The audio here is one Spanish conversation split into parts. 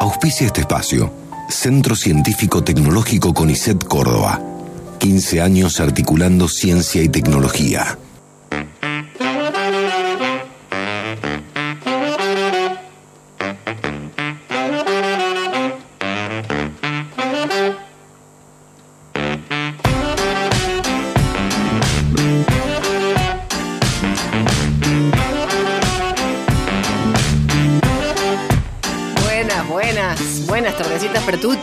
Auspicia este espacio. Centro Científico Tecnológico CONICET Córdoba. 15 años articulando ciencia y tecnología.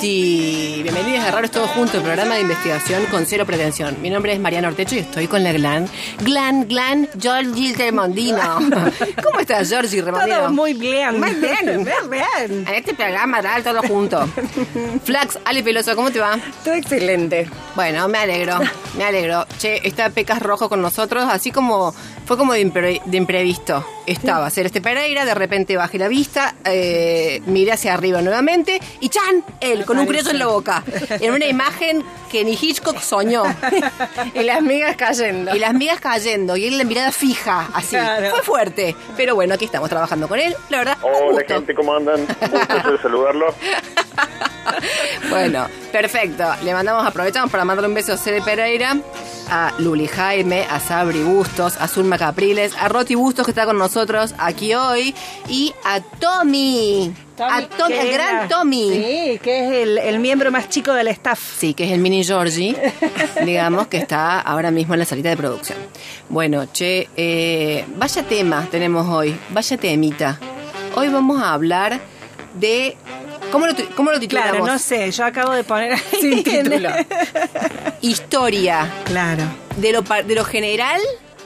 See. Pertuti. Bienvenidos a Raros Todos Juntos, el programa de investigación con cero pretensión. Mi nombre es Mariana Ortecho y estoy con la Glan. Glan, Glan, Georgie Remondino. ¿Cómo estás, Georgie Remondino? Todo muy bien. Muy bien. Muy bien. En este programa, tal, todo junto. Flax, Ale Peloso, ¿cómo te va? Todo excelente. Bueno, me alegro, me alegro. Che, está Pecas Rojo con nosotros, así como fue como de, impre- de imprevisto. Estaba Celeste Pereira, de repente bajé la vista, eh, miré hacia arriba nuevamente y ¡chan! Él, con un criollo en la boca. En una imagen que ni Hitchcock soñó. Y las migas cayendo. Y las migas cayendo, y él la mirada fija, así. Claro. Fue fuerte. Pero bueno, aquí estamos trabajando con él, la verdad. un Hola gusto. gente, ¿cómo andan? Gusto de saludarlos. Bueno, perfecto. Le mandamos, aprovechamos para mandarle un beso a Cere Pereira, a Luli Jaime, a Sabri Bustos, a Zulma Capriles, a Roti Bustos que está con nosotros aquí hoy y a Tommy. A Tommy, el es gran la- Tommy. Sí, que es el, el miembro más chico del staff. Sí, que es el mini Georgie, digamos, que está ahora mismo en la salita de producción. Bueno, che, eh, vaya tema tenemos hoy, vaya temita. Hoy vamos a hablar de... ¿Cómo lo, cómo lo titulamos? Claro, no sé, yo acabo de poner ahí Sin título. Historia. Claro. De lo, de lo general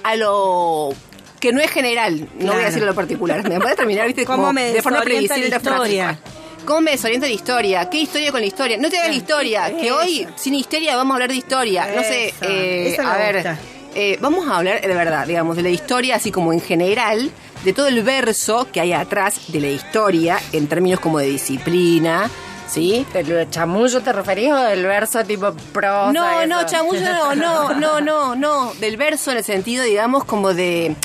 a lo que no es general. No voy a decir lo particular. Me puede terminar, viste, ¿Cómo como me de forma previsible la historia? ¿Cómo me desorienta la historia? ¿Qué historia con la historia? No te hagas la historia, que hoy sin histeria vamos a hablar de historia. No sé, eh, me a ver, gusta. eh, vamos a hablar de verdad, digamos, de la historia así como en general, de todo el verso que hay atrás de la historia en términos como de disciplina, ¿sí? ¿El chamullo te referís o del verso tipo prosa? No, eso? no, chamullo no, no, no, no, no. Del verso en el sentido, digamos, como de.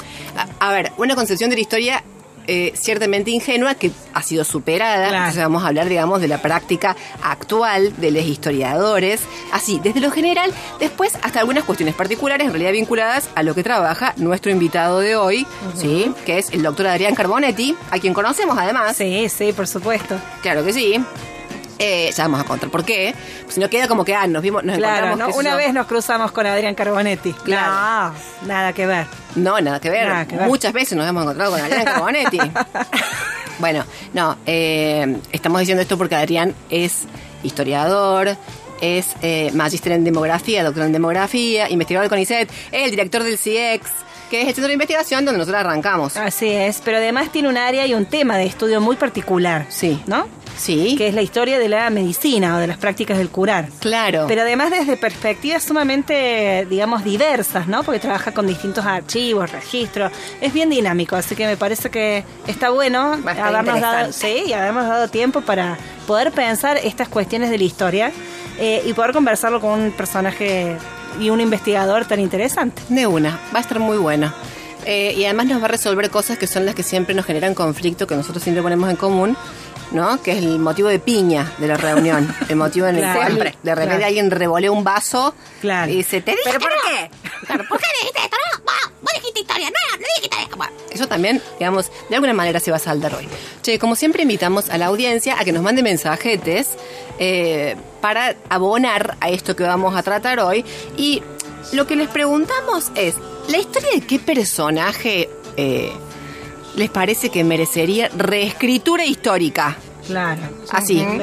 A, a ver, una concepción de la historia. eh, ciertamente ingenua que ha sido superada. Claro. Entonces vamos a hablar, digamos, de la práctica actual de los historiadores. Así, desde lo general, después hasta algunas cuestiones particulares, en realidad vinculadas a lo que trabaja nuestro invitado de hoy, ¿sí? Que es el doctor Adrián Carbonetti, a quien conocemos además. Sí, sí, por supuesto. Claro que sí. Eh, ya vamos a contar por qué. Si no queda como que ah, nos vimos, nos Claro, encontramos. ¿no? una yo. vez nos cruzamos con Adrián Carbonetti. Claro. No, nada que ver. No, nada que ver. Nada que ver. Muchas veces nos hemos encontrado con Adrián Carbonetti. bueno, no, eh, estamos diciendo esto porque Adrián es historiador, es eh, magíster en demografía, doctor en demografía, investigador del CONICET, el director del CIEX, que es el centro de investigación donde nosotros arrancamos. Así es, pero además tiene un área y un tema de estudio muy particular. Sí. ¿No? Sí, Que es la historia de la medicina o de las prácticas del curar. claro. Pero además desde perspectivas sumamente, digamos, diversas, ¿no? Porque trabaja con distintos archivos, registros. Es bien dinámico, así que me parece que está bueno Bastante habernos dado, sí, y habernos dado tiempo para poder pensar estas cuestiones de la historia eh, y poder conversarlo con un personaje y un investigador tan interesante. De una, va a estar muy buena. Eh, y además nos va a resolver cosas que son las que siempre nos generan conflicto, que nosotros siempre ponemos en común, ¿no? Que es el motivo de piña de la reunión. El motivo en el Claro. cual de repente Claro. alguien revolea un vaso Claro. y dice, ¿te dije ¿Pero por no?". qué? Claro, ¿por qué dijiste esto? No, historia, no, no dijiste historia. Eso también, digamos, de alguna manera se va a saldar hoy. Che, como siempre invitamos a la audiencia a que nos mande mensajetes eh, para abonar a esto que vamos a tratar hoy. Y lo que les preguntamos es, ¿la historia de qué personaje eh, les parece que merecería reescritura histórica? Claro. Así, En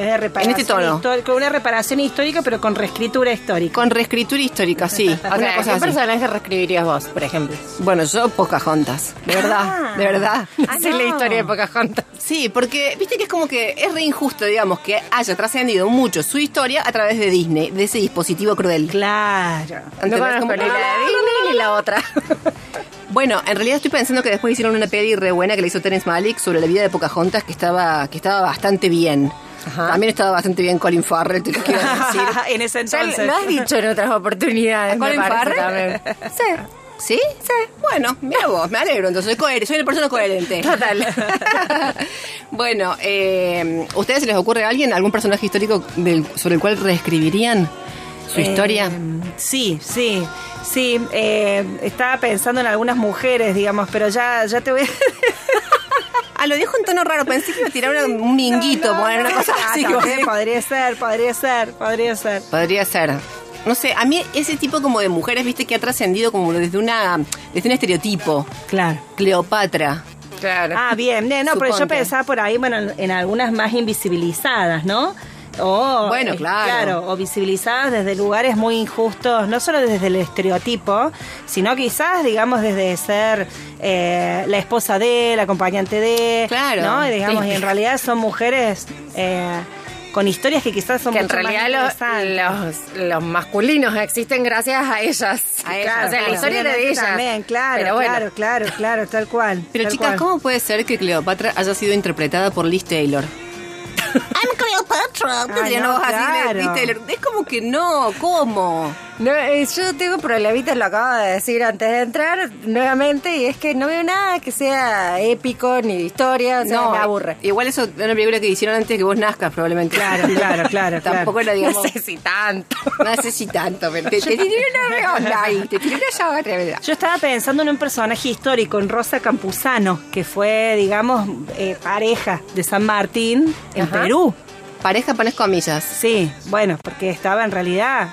este tono. Con una reparación histórica, pero con reescritura histórica. Con reescritura histórica, sí. una cosa así. personaje reescribirías vos, por ejemplo? Bueno, yo Pocahontas, de verdad, Ah. de verdad. Ah, es la no. historia de Pocahontas. Sí, porque viste que es como que es re injusto, digamos, que haya trascendido mucho su historia a través de Disney, de ese dispositivo cruel. Claro. No conozco Como- ni la de Disney ni la otra. Bueno, en realidad estoy pensando que después hicieron una peli re buena que le hizo Terence Malick sobre la vida de Pocahontas que estaba, que estaba bastante bien. Ajá. También estaba bastante bien Colin Farrell, te quiero decir. en ese Ya entonces. lo has dicho en otras oportunidades. ¿A Colin Farrell? también. Sí. ¿Sí? Sí. Bueno, mira vos, me alegro. Entonces, soy, coherente, soy una persona coherente. Total. bueno, eh, ¿ustedes se les ocurre a alguien, algún personaje histórico del- sobre el cual reescribirían su historia? Eh, sí, sí, sí. eh, estaba pensando en algunas mujeres, digamos, pero ya, ya te voy a... Ah, lo dijo en tono raro. Pensé que iba a tirar un minguito, poner una cosa Ah, así. también como- podría ser, podría ser, podría ser. Podría ser. No sé, a mí ese tipo como de mujeres, viste, que ha trascendido como desde una desde un estereotipo. Claro. Cleopatra. Claro. Ah, bien, bien, no, pero yo pensaba por ahí, bueno, en, en algunas más invisibilizadas, ¿no? O, Bueno, eh, claro. o visibilizadas desde lugares muy injustos, no solo desde el estereotipo, sino quizás, digamos, desde ser eh, la esposa de, la acompañante de, Claro. ¿no? Y digamos, Sí. y en realidad son mujeres eh, con historias que quizás son que en mucho más realidad lo- interesantes. los, los masculinos existen gracias a ellas. A ellas, o sea, claro. la historia era de ellas. También, claro, Pero bueno, claro, claro, claro, tal cual. Pero tal chicas, cual. ¿cómo puede ser que Cleopatra haya sido interpretada por Liz Taylor? I'm Cleopatra. Ay, no, así claro. Taylor. Es como que no, ¿cómo? No, eh, yo tengo problemitas, lo acabo de decir antes de entrar nuevamente, y es que no veo nada que sea épico ni de historia, o sea, no, me aburre. Igual eso es una película que hicieron antes de que vos nazcas, probablemente. Claro, claro, claro, Tampoco era, digamos. No sé si tanto. No sé si tanto, pero te, te tiré una redonda ahí, te tiré una llave. Yo estaba pensando en un personaje histórico, en Rosa Campuzano, que fue, digamos, eh, pareja de San Martín en Ajá. Perú. Pareja pones comillas. Sí, bueno, porque estaba en realidad...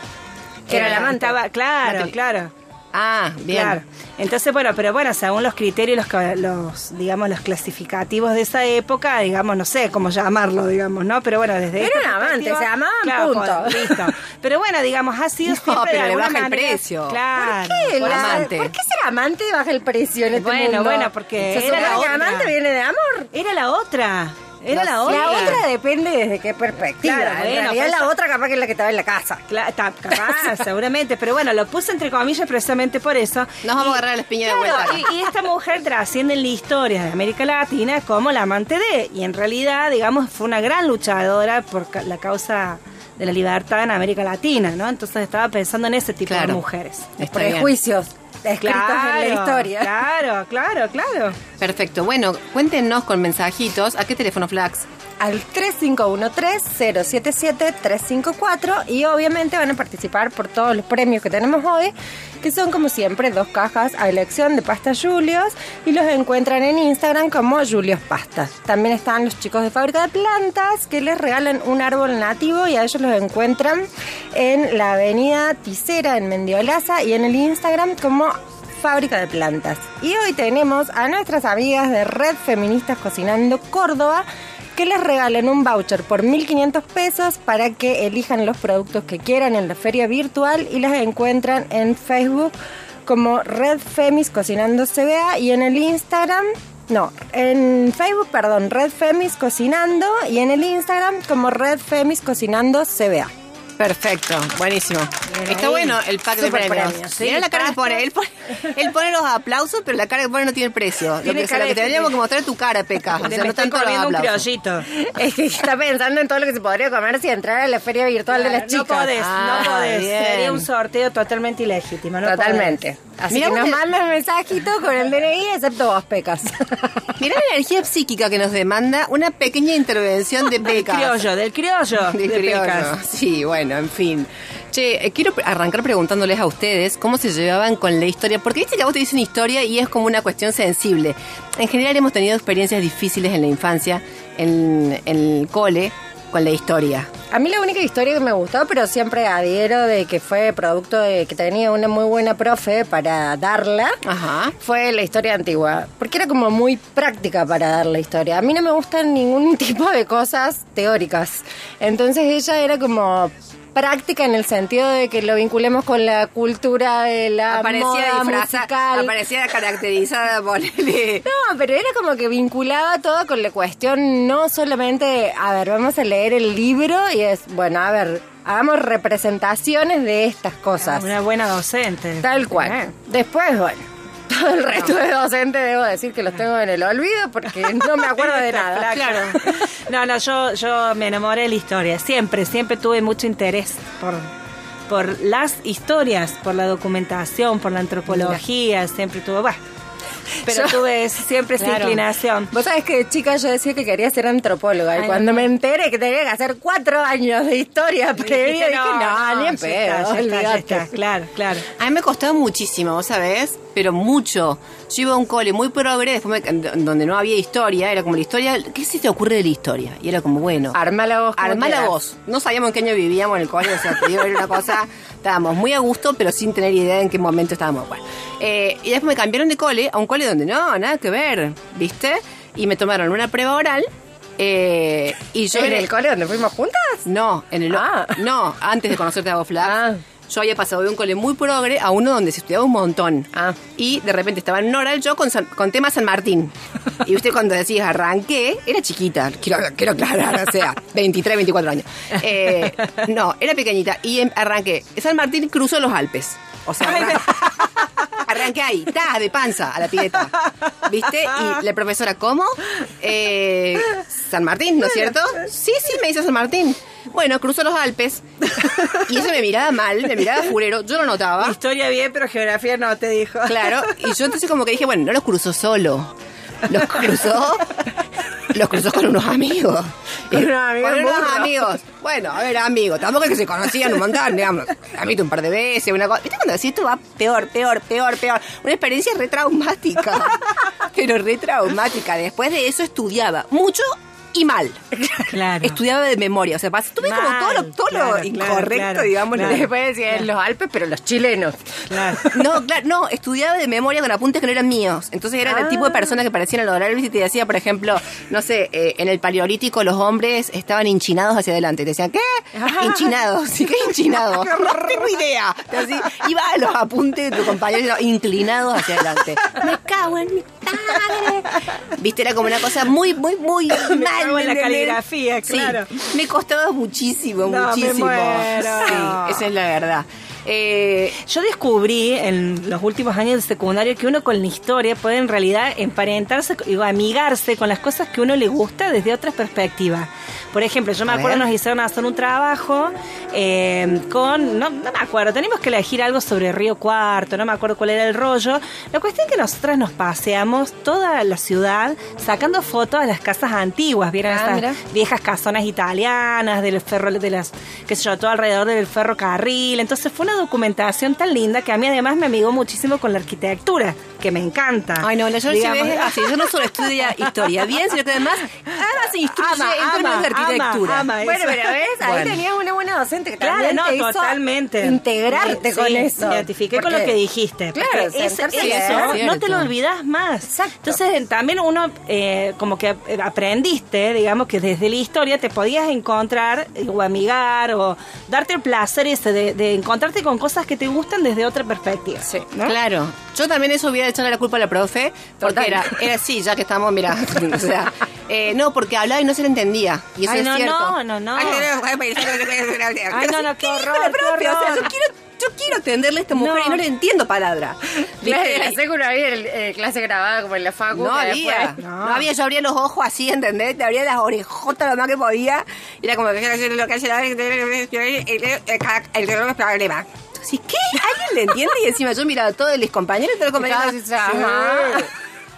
Que era la amante. Estaba, La claro, claro. Ah, bien. Claro. Entonces, bueno, pero bueno, según los criterios, los, los, digamos, los clasificativos de esa época, digamos, no sé cómo llamarlo, digamos, ¿no? Pero bueno, desde Era esta un amante, se Claro, punto. listo. Pero bueno, digamos, ha sido No, siempre de pero le baja el precio. Claro. ¿Qué? Por La- amante. ¿Por qué ser amante baja el precio en este Bueno, mundo? bueno, porque era la otra. amante viene de amor. Era la otra. Era la otra. La otra depende desde qué perspectiva. Claro, en bueno, realidad pero la otra capaz que es la que estaba en la casa. Cla- ta- capaz, seguramente, pero bueno, lo puse entre comillas precisamente por eso. Nos vamos a agarrar la espiña de Claro, vuelta. y, y esta mujer trasciende en la historia de América Latina como la amante de, y en realidad, digamos, fue una gran luchadora por ca- la causa de la libertad en América Latina, ¿no? Entonces estaba pensando en ese tipo Claro. de mujeres. Está bien. Escritos en la historia. Claro, claro, claro. Perfecto. Bueno, cuéntenos con mensajitos. ¿A qué teléfono, Flax? Al 3513-077-354 y obviamente van a participar por todos los premios que tenemos hoy, que son como siempre dos cajas a elección de pasta Julios y los encuentran en Instagram como Julios Pastas. También están los chicos de Fábrica de Plantas que les regalan un árbol nativo y a ellos los encuentran en la avenida Ticera en Mendiolaza y en el Instagram como Fábrica de Plantas. Y hoy tenemos a nuestras amigas de Red Feministas Cocinando Córdoba que les regalen un voucher por 1.500 pesos para que elijan los productos que quieran en la feria virtual y las encuentran en Facebook como Red Femis Cocinando CBA y en el Instagram, no, en Facebook, perdón, Red Femis Cocinando y en el Instagram como Red Femis Cocinando CBA. Perfecto, buenísimo. Bien Está ahí. bueno el pack de Super premios. premios, sí, Mirá la cara que pone. Él, pone. él pone los aplausos, pero la cara que pone no tiene precio. Lo Tiene que, o sea, cara lo que de- tendríamos que mostrar es tu cara, Peca. O sea, no tanto los un. Es que está pensando en todo lo que se podría comer si entrara a la feria virtual de las No chicas. podés, Ah, no podés. bien. Sería un sorteo totalmente ilegítimo. No Totalmente. podés. Así Mirá que nos vos- mandan mensajito con el DNI, excepto vos, Pecas. Mirá la energía psíquica que nos demanda una pequeña intervención de Del Peca. criollo, del criollo. De de criollo. Pecas. Sí, bueno, en fin. Che, eh, quiero arrancar preguntándoles a ustedes cómo se llevaban con la historia, porque viste que a vos te dicen historia y es como una cuestión sensible. En general hemos tenido experiencias difíciles en la infancia, en, en el cole, la historia. A mí la única historia que me gustó, pero siempre adhiero de que fue producto de que tenía una muy buena profe para darla, Ajá. fue la historia antigua. Porque era como muy práctica para dar la historia. A mí no me gustan ningún tipo de cosas teóricas. Entonces ella era como práctica en el sentido de que lo vinculemos con la cultura de la aparecía moda musical. aparecía caracterizada, ponele. No, pero era como que vinculaba todo con la cuestión, no solamente, a ver, vamos a leer el libro y es, bueno, a ver, hagamos representaciones de estas cosas. Una buena docente. Tal cual. Eh. Después, bueno, todo el resto de docentes debo decir que los tengo en el olvido porque no me acuerdo de nada. Claro. No, no, yo, yo me enamoré de la historia. Siempre, siempre tuve mucho interés por, por las historias, por la documentación, por la antropología, siempre tuve, bah, pero Yo- tuve siempre esa Claro. inclinación. Vos sabés que chica yo decía que quería ser antropóloga y cuando no. me enteré que tenía que hacer cuatro años de historia previa, Dijiste, dije, no, ni en ya pedo, está, ya está, está. Claro, claro. A mí me costaba muchísimo, ¿vos sabés? Pero mucho. Yo iba a un cole muy progre, después me- donde no había historia, era como la historia, ¿qué se te ocurre de la historia? Y era como, bueno, Arma la voz. armá la voz. No sabíamos en qué año vivíamos en el cole, o sea, te digo, era una cosa, estábamos muy a gusto, pero sin tener idea en qué momento estábamos. Bueno, eh, y después me cambiaron de cole a un cole donde no, nada que ver, ¿viste? Y me tomaron una prueba oral. eh, y yo ¿En era- el cole donde fuimos juntas? no, en el Ah. no, antes de conocerte a vos, Flav. Ah. Yo había pasado de un cole muy progre a uno donde se estudiaba un montón. Ah. Y de repente estaba en oral yo con, San- con tema San Martín. Y usted cuando decías arranqué, era chiquita, quiero, quiero aclarar, o sea, 23, 24 años. Eh, no, era pequeñita. Y em- arranqué. San Martín cruzó los Alpes. O sea, arran- arranqué ahí, ta, de panza a la pileta. ¿Viste? Y la profesora, ¿cómo? Eh, San Martín, ¿no es cierto? Sí, sí, me dice San Martín. Bueno, cruzó los Alpes. Y eso me miraba mal, me miraba furero. Yo lo notaba. Historia bien, pero geografía no, te dijo. Claro, y yo entonces como que dije, bueno, no los cruzó solo. Los cruzó, los cruzó con unos amigos. Con unos amigos Con unos burros. amigos. Bueno, a ver, amigos, tampoco es que se conocían un montón, digamos. A mí un par de veces, una cosa. ¿Viste cuando decís esto va peor, peor, peor, peor? Una experiencia re traumática. Pero re traumática. Después de eso estudiaba mucho y mal. Claro. Estudiaba de memoria. O sea, pas- tuve como Mal, todo lo, todo lo claro, incorrecto, claro, digamos. claro. Después decía en los Alpes, pero los chilenos. Claro. No, claro, no, estudiaba de memoria con apuntes que no eran míos. Entonces era el tipo Ah. de persona que parecían en los horarios y te decía, por ejemplo, no sé, eh, en el paleolítico los hombres estaban hinchinados hacia adelante. Te decían, ¿qué? Hinchinados. ¿Sí, ¿Qué hinchinados? No tengo idea. Así, iba a los apuntes de tu compañero inclinados hacia adelante. Me cago en mi padre. Viste, era como una cosa muy, muy, muy mal. En la caligrafía, Sí, claro. me costaba muchísimo, No, me muchísimo. muero. Sí, esa es la verdad. Eh, Yo descubrí en los últimos años de secundario que uno con la historia puede en realidad emparentarse y amigarse con las cosas que uno le gusta desde otras perspectivas. Por ejemplo, yo me acuerdo nos hicieron hacer un trabajo eh, con, no, no me acuerdo, teníamos que elegir algo sobre Río Cuarto, no me acuerdo cuál era el rollo. La cuestión es que nosotras nos paseamos toda la ciudad sacando fotos de las casas antiguas, vieron Ah, estas mira. viejas casonas italianas, del ferro, de las, qué sé yo, todo alrededor del ferrocarril. Entonces fue una documentación tan linda que a mí además me amigó muchísimo con la arquitectura, que me encanta. Ay, no, la yo Digamos, es así. Yo no solo estudia historia bien, sino que además, además se instruye Ama, en términos ama, de arquitectura. ama, ama. Bueno, pero ves, ahí Bueno. tenías una buena docente que Claro, también no, te hizo totalmente. integrarte Sí, con sí, eso. Me identifiqué con lo que dijiste. Claro, es- eso no te lo olvidas más. Exacto. Entonces también uno eh, como que aprendiste, digamos que desde la historia te podías encontrar eh, o amigar o darte el placer ese de, de encontrarte con cosas que te gustan desde otra perspectiva. Sí. ¿no? Claro. Yo también eso hubiera echado la culpa a la profe, porque Total. era, era así, ya que estamos, mira, o sea, eh, no, porque hablaba y no se le entendía. Y eso Ay, es no, cierto. no, no, no. Ay, no, no, qué ¿Qué dijo horror, la qué profe? O sea, yo quiero, yo quiero atenderle a esta mujer No. y no le entiendo palabra. La, ¿Viste? la secu no había el- eh, clase grabada como en la facu. No había, después- no. había, yo abría los ojos así, ¿entendés? Te abría las orejotas lo más que podía. Y era como que lo que el problema. Sí, ¿qué? ¿Alguien le entiende? Y encima yo miraba a todos los compañeros y todos los compañeros. Sí.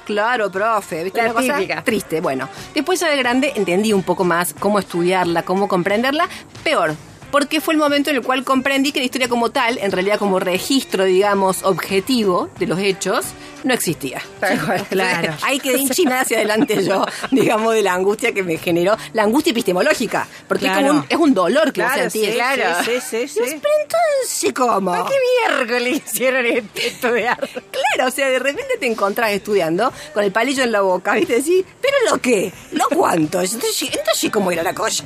Claro, profe, ¿viste? La Una cosa triste. Bueno, después ya de grande entendí un poco más cómo estudiarla, cómo comprenderla. Peor, porque fue el momento en el cual comprendí que la historia como tal, en realidad como registro, digamos, objetivo de los hechos, no existía. Tal cual. Claro. Ahí quedé hinchinada hacia adelante yo, digamos, de la angustia que me generó, la angustia epistemológica, porque es, como un, es un dolor que Claro, sentís. sí, claro. sí, sí, sí. Pero entonces, ¿cómo? ¿Qué miércoles hicieron este estudiar? Claro, o sea, de repente te encontrás estudiando con el palillo en la boca, ¿viste? Decís, ¿pero lo qué? ¿Lo cuánto? Entonces, entonces ¿cómo era la cosa?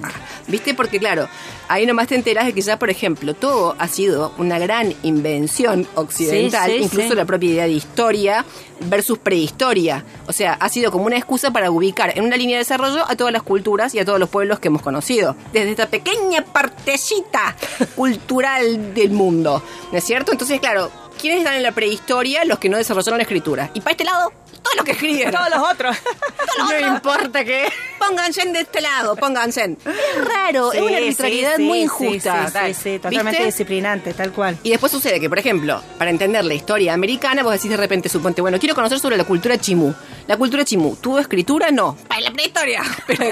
¿Viste? Porque, claro, ahí nomás te enteras de que ya, por ejemplo, todo ha sido una gran invención occidental, Sí, sí, incluso sí. la propia idea de historia versus prehistoria. O sea, ha sido como una excusa para ubicar en una línea de desarrollo a todas las culturas y a todos los pueblos que hemos conocido. Desde esta pequeña partecita cultural del mundo. ¿No es cierto? Entonces, claro, ¿quiénes están en la prehistoria? Los que no desarrollaron la escritura. Y para este lado, todo todo lo que escriben. Todos los otros. No importa qué. Pónganse de este lado, pónganse. Es raro, es una arbitrariedad sí, muy injusta. Sí, sí, sí, totalmente ¿Viste? disciplinante, tal cual. Y después sucede que, por ejemplo, para entender la historia americana, vos decís de repente, suponte, bueno, quiero conocer sobre la cultura chimú. La cultura chimú, ¿tuvo escritura? No. Para la prehistoria. Pero,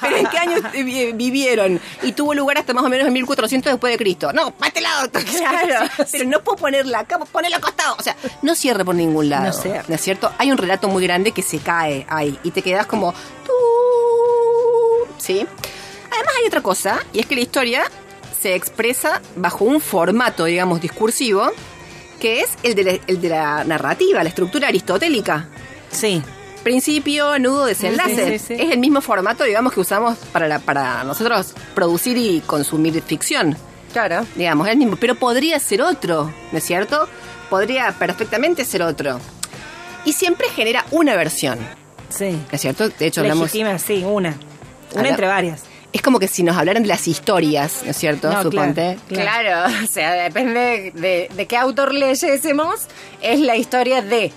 pero ¿en qué años vi- vivieron? Y tuvo lugar hasta más o menos en 1400 después de Cristo. No, para este lado. Claro. Pero no puedo ponerla acá, ponerla al costado. O sea, no cierra por ningún lado. No cierra. ¿No es cierto? Hay un relato muy grande que se cae ahí y te quedas como... tú, ¿Sí? Además hay otra cosa, y es que la historia se expresa bajo un formato, digamos, discursivo, que es el de la, el de la narrativa, la estructura aristotélica. Sí. Principio, nudo, desenlace. Sí, sí, sí. Es el mismo formato, digamos, que usamos para, la- para nosotros producir y consumir ficción. Claro. Digamos, es el mismo. Pero podría ser otro, ¿no es cierto? Podría perfectamente ser otro. Y siempre genera una versión, Sí. ¿no es cierto? De hecho, hablamos... Legítima, sí, una. Una Habla- entre varias. Es como que si nos hablaran de las historias, ¿no es cierto? No, Suponte. Claro. o sea, depende de, de qué autor leyésemos, es la historia de.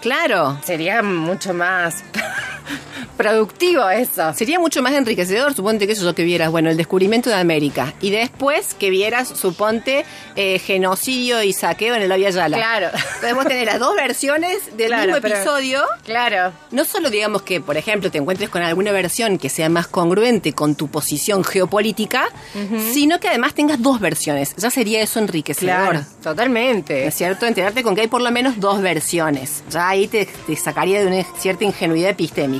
Claro. Sería mucho más productivo eso. Sería mucho más enriquecedor, suponte que eso yo que vieras, bueno, el descubrimiento de América. Y después que vieras, suponte, eh, genocidio y saqueo en el Avia Yala. Claro. Vos tenés las dos versiones del Claro, mismo pero- episodio. Claro. No solo digamos que, por ejemplo, te encuentres con alguna versión que sea más congruente con tu posición geopolítica, sino que además tengas dos versiones. Ya sería eso enriquecedor. Claro. ¿No Totalmente. es cierto? Enterarte con que hay por lo menos dos versiones. Ya ahí te, te sacaría de una cierta ingenuidad epistémica.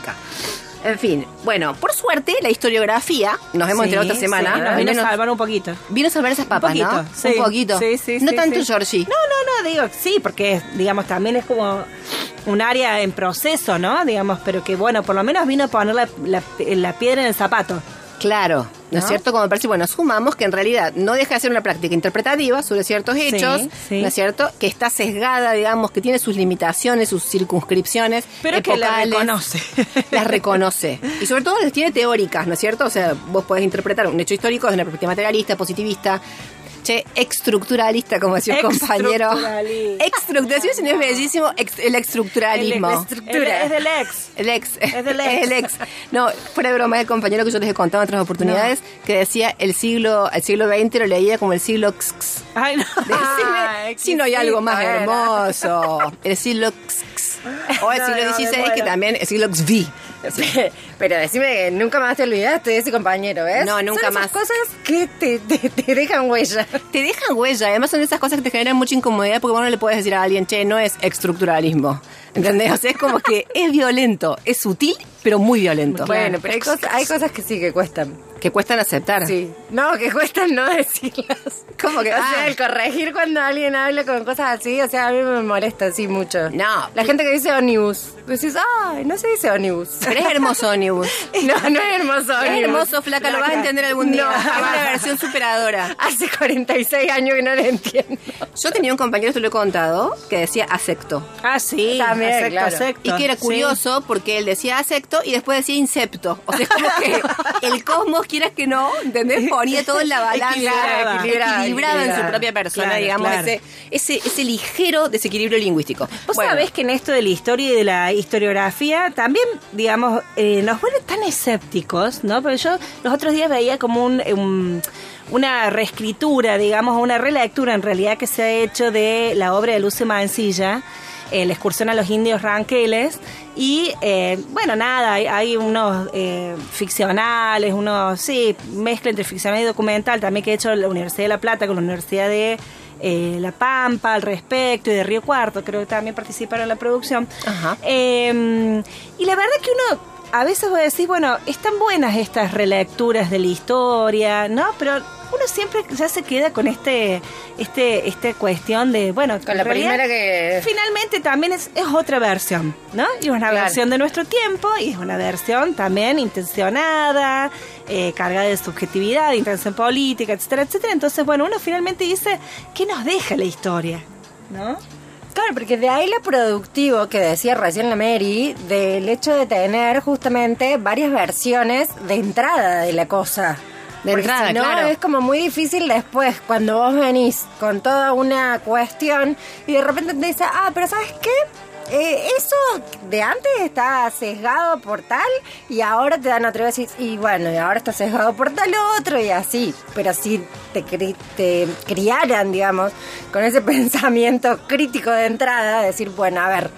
En fin, bueno, por suerte la historiografía, nos hemos Sí, enterado esta semana, sí, nos al vino a salvar un poquito. vino a salvar esas papas, un poquito, ¿no? sí. Un poquito. Sí, sí, no tanto. Georgie. No, no, no, digo, sí, porque, digamos, también es como un área en proceso, ¿no? Digamos, pero que, bueno, por lo menos vino a poner la, la- la piedra en el zapato. Claro, ¿no, es cierto? Como me parece, bueno, sumamos que en realidad no deja de ser una práctica interpretativa sobre ciertos hechos, sí. ¿no es cierto? Que está sesgada, digamos, que tiene sus limitaciones, sus circunscripciones. Pero que la epocales. reconoce. Las reconoce. Y sobre todo las tiene teóricas, ¿no es cierto? O sea, vos podés interpretar un hecho histórico desde una perspectiva materialista, positivista, che, estructuralista, como decía un compañero. Exstructuración es bellísimo, ex- el exstructuralismo. Es de- es del ex. El ex. Es del ex. el ex. No, fuera de broma, el compañero que yo les he contado en otras oportunidades, que decía el siglo, el siglo XX lo leía como el siglo XX. Ay, no. Ay, si no hay algo más era. hermoso. El siglo XX. O el No, siglo no, XVI, que muero. también el siglo XVI. Pero decime que nunca más te olvidaste de ese compañero, ¿ves? No, nunca Son esas más. cosas que te, te, te dejan huella. Te dejan huella, además son esas cosas que te generan mucha incomodidad porque vos no le puedes decir a alguien, che, no es estructuralismo. ¿Entendés? O sea, es como que es violento, es sutil, pero muy violento. Bueno, pero hay cosas, hay cosas que sí que cuestan. Que cuestan aceptar. Sí. No, que cuestan no decirlas. ¿Cómo que? O Ah. sea, el corregir cuando alguien habla con cosas así, o sea, a mí me molesta así mucho. No. La gente que dice ónibus. Decís, ay, no se dice ónibus. Pero es hermoso ónibus. No, no es hermoso Es ónibus. hermoso, flaca, lo vas a entender algún día. No, es una versión superadora. Hace 46 años que no lo entiendo. Yo tenía un compañero, te lo he contado, que decía acepto. Ah, sí. También, acepto, claro. acepto. Y que era Sí. curioso porque él decía acepto y después decía incepto. O sea, es como que el cosmos, quieras que no, ¿entendés? Ponía todo en la balanza, Equilibraba, equilibraba, equilibraba, en su propia persona, Claro, digamos, claro. Ese, ese, ese ligero desequilibrio lingüístico. Vos Bueno, sabés que en esto de la historia y de la historiografía también, digamos, eh, nos vuelve tan escépticos, ¿no? Porque yo los otros días veía como un, un- una reescritura, digamos, una relectura en realidad que se ha hecho de la obra de Luce Mancilla, eh, La excursión a los indios ranqueles. Y eh, bueno, nada, hay, hay unos eh, ficcionales, unos, sí, mezcla entre ficcional y documental, también que ha hecho la Universidad de La Plata con la Universidad de eh, La Pampa al respecto y de Río Cuarto, creo que también participaron en la producción. Ajá. Eh, y la verdad que uno a veces va a decir, bueno, están buenas estas relecturas de la historia, ¿no? Pero uno siempre ya se queda con este, este, esta cuestión de, bueno, Con la realidad, primera que- Finalmente también es, es otra versión, ¿no? Y es una Claro. versión de nuestro tiempo y es una versión también intencionada, eh, cargada de subjetividad, de intención política, etcétera, etcétera. Entonces, bueno, uno finalmente dice, ¿qué nos deja la historia? ¿No? Claro, porque de ahí lo productivo que decía recién la Mary, del hecho de tener justamente varias versiones de entrada de la cosa. De Porque entrada, si no, claro. es como muy difícil después, cuando vos venís con toda una cuestión y de repente te dice, ah, pero ¿sabes qué? Eh, eso de antes está sesgado por tal y ahora te dan otra vez y, bueno, y ahora está sesgado por tal otro y así. Pero si te, cri- te criaran, digamos, con ese pensamiento crítico de entrada, decir, bueno, a ver,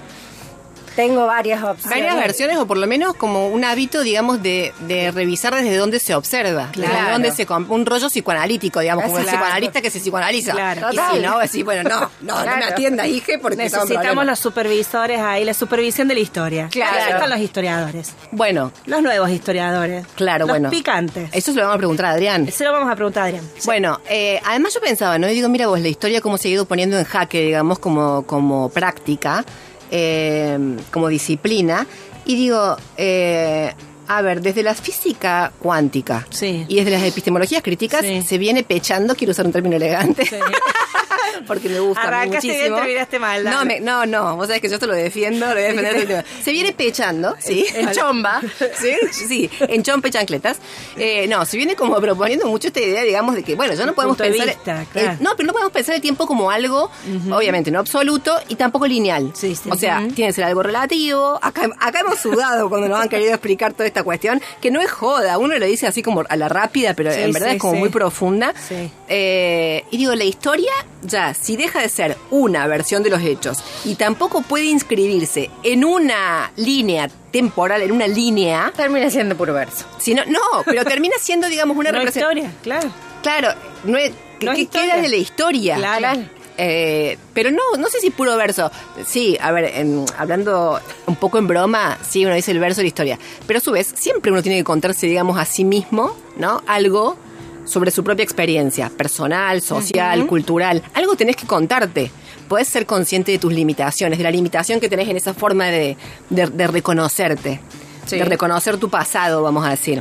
tengo varias opciones. Varias versiones o por lo menos como un hábito, digamos, de, de revisar desde dónde se observa, Claro. desde dónde se un rollo psicoanalítico, digamos, como el Claro. psicoanalista que se psicoanaliza. Claro. Y Total. si no, decir, bueno, no, no, no me atienda, hije, porque Necesitamos los supervisores ahí, la supervisión de la historia. Claro. Ahí están los historiadores. Bueno, Los nuevos historiadores. claro, los bueno. picantes. Eso se lo vamos a preguntar a Adrián. Se lo vamos a preguntar a Adrián. Bueno, eh, además yo pensaba, ¿no? Y digo, mira vos, la historia cómo se ha ido poniendo en jaque, digamos, como, como práctica, eh, como disciplina. Y digo, eh, a ver, desde la física cuántica Sí. y desde las epistemologías críticas Sí. se viene pechando, quiero usar un término elegante, Sí. porque me gusta Arrancaste bien, muchísimo. terminaste mal, No, me- no, no, vos sabés que yo te lo defiendo, lo voy a defender. Se viene pechando, sí, en chomba, sí, sí, en chompa y chancletas. Eh, no, se viene como proponiendo mucho esta idea, digamos, de que, bueno, ya no podemos punto pensar... vista, claro. no, pero no podemos pensar el tiempo como algo, obviamente, no absoluto y tampoco lineal. Sí, sí. O sea, tiene que ser algo relativo. Acá, acá hemos sudado cuando nos han querido explicar toda esta cuestión, que no es joda, uno lo dice así como a la rápida, pero Sí, en verdad sí, es como muy profunda. Sí. Eh, y digo, la historia ya, si deja de ser una versión de los hechos y tampoco puede inscribirse en una línea temporal, en una línea, Termina siendo puro verso. sino, no, pero termina siendo, digamos, una No representación. historia, claro. Claro, no es, No es ¿qué historia. queda de la historia? Claro. Eh, pero no, no sé si puro verso. Sí, a ver, en- hablando un poco en broma, sí, uno dice el verso de la historia. Pero a su vez, siempre uno tiene que contarse, digamos, a sí mismo, ¿no? Algo sobre su propia experiencia, personal, social, cultural. Algo tenés que contarte. Podés ser consciente de tus limitaciones, de la limitación que tenés en esa forma de, de- de reconocerte, Sí. de reconocer tu pasado, vamos a decir.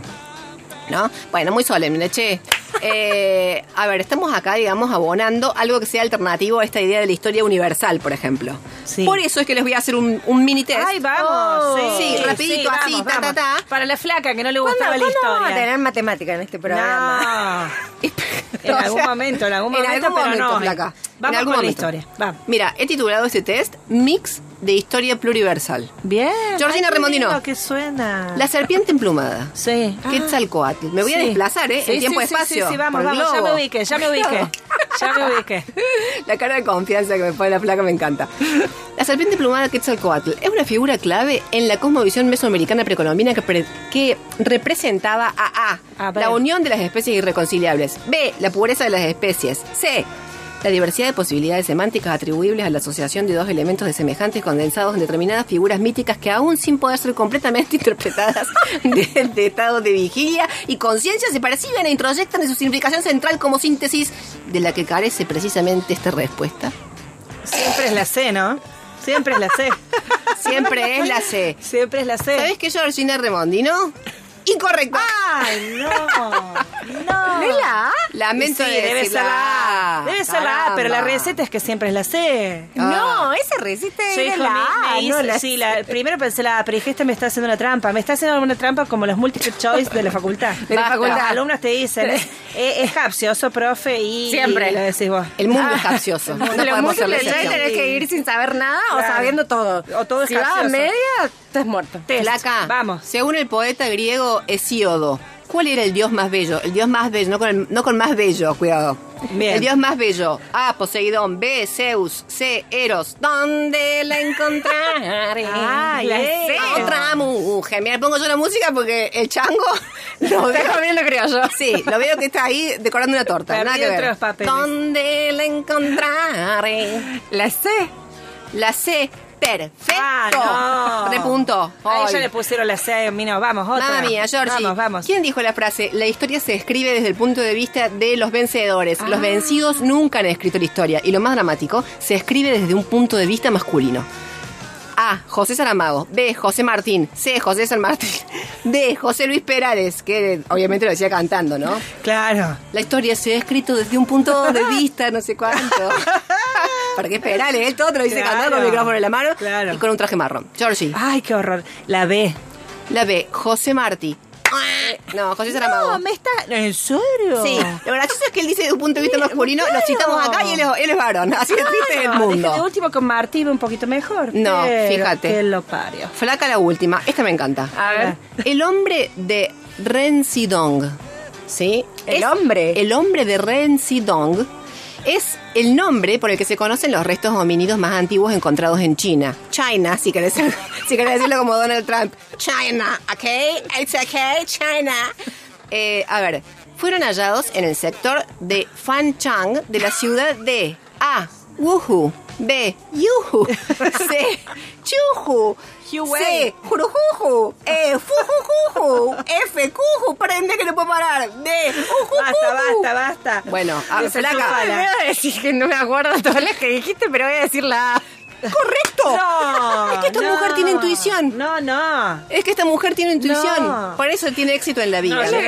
¿No? Bueno, muy solemne, che. Eh, a ver, estamos acá, digamos, abonando algo que sea alternativo a esta idea de la historia universal, por ejemplo. Sí. Por eso es que les voy a hacer un, un mini test. Ay, vamos. Oh, sí, sí, rapidito, así, vamos, ta, ta, ta. Para la flaca que no le ¿Cuándo, gustaba la cuándo vamos a historia. tener matemática en este programa? No. En algún momento, en algún en momento, algún pero momento, no. flaca. Vamos En algún con la momento. historia. Vamos. Mira, he titulado este test Mix de Historia Pluriversal. Bien. Georgina Remondino. que suena. La serpiente emplumada. Sí. Quetzalcoatl. Me voy a Sí. desplazar, ¿eh? Sí, en sí, tiempo-espacio. Sí, sí, sí, vamos, por el vamos. Ya me globo. ubiqué, ya me ubiqué. Ya me ubiqué. La cara de confianza que me pone la placa me encanta. La serpiente plumada Quetzalcoatl es una figura clave en la cosmovisión mesoamericana precolombina que, pre- que representaba a A. A ver. La unión de las especies irreconciliables. B. La pureza de las especies. C. La diversidad de posibilidades semánticas atribuibles a la asociación de dos elementos de semejantes condensados en determinadas figuras míticas que aún sin poder ser completamente interpretadas desde estado de vigilia y conciencia se perciben e introyectan en su significación central como síntesis de la que carece precisamente esta respuesta. Siempre es la C, ¿no? Siempre es la C. Siempre es la C. Siempre es la C. ¿Sabes qué, Georgina Remondino? Incorrecto. Ay, no. No. ¿No es la A? Lamento Sí, de debe ser la A. Debe ser la A, pero la receta es que siempre es la C. No, ese receta Yo, es la me- A, me no hice- la sí, la- primero pensé la A, pero dije, este me está haciendo una trampa. Me está haciendo alguna trampa como los multiple choice de la facultad. De la Basta. facultad. Los alumnos te dicen, es, es, es capcioso, profe, y Siempre. lo decís vos. El mundo Ah. es capcioso. No Los podemos múltiples choice excepción. tenés que ir sin saber nada o sabiendo todo. O todo es si vas a capcioso. Estás muerto. Test. Vamos. según el poeta griego Hesíodo, ¿cuál era el dios más bello? El dios más bello, no con, el- no con más bello, cuidado. Bien. El dios más bello. A, Poseidón. B, Zeus. C, Eros. ¿Dónde la encontraré? Ay, la. C, otra mujer. Mira, pongo yo la música porque el chango lo Está comiendo criollo. Sí, lo veo que está ahí decorando una torta. Nada que ver. ¿Dónde la encontraré? La C. La C, perfecto. Ah, no. Repunto. A ella le pusieron la C, mí no. Vamos, otra. Mamma mía, Georgie. Vamos, vamos. ¿Quién dijo la frase? La historia se escribe desde el punto de vista de los vencedores. Ah. Los vencidos nunca han escrito la historia. Y lo más dramático, se escribe desde un punto de vista masculino. A. José Saramago. B. José Martín. C. José San Martín. D. José Luis Perales, que obviamente lo decía cantando, ¿no? Claro. La historia se ha escrito desde un punto de vista, no sé cuánto. Para que es Perales, él todo te lo dice Claro. cantando con el micrófono en la mano Claro. y con un traje marrón. Georgie. Ay, qué horror. La B. La B. José Martí. No, José Saramago. No, me está. ¿En serio? Sí, lo gracioso es que él dice desde un punto de vista masculino, lo citamos acá y él es, él es varón, así de triste es el mundo. de último con Martí un poquito mejor. No, pero fíjate. Que lo parió. Flaca la última, esta me encanta. A ver. El hombre de Ren Sidong, ¿sí? ¿El Es- hombre? El hombre de Ren Sidong es el nombre por el que se conocen los restos homínidos más antiguos encontrados en China. China, si querés, si querés decirlo como Donald Trump. China, ¿ok? It's okay, China. Eh, a ver, fueron hallados en el sector de Fanchang de la ciudad de A. Wuhu. B. Yuhu. C. Chuhu. C. Jurujuju. E. Fujujuju. F. Cuju. Prende que no puedo parar. D. Ujujuju. Basta, basta, basta. Bueno, a ver, flaca. Voy a decir que no me acuerdo todas las que dijiste, pero voy a decir la A. ¡Correcto! No, Es que esta no. mujer tiene intuición. No, no. Es que esta mujer tiene intuición. No. Por eso tiene éxito en la vida. No, o sea,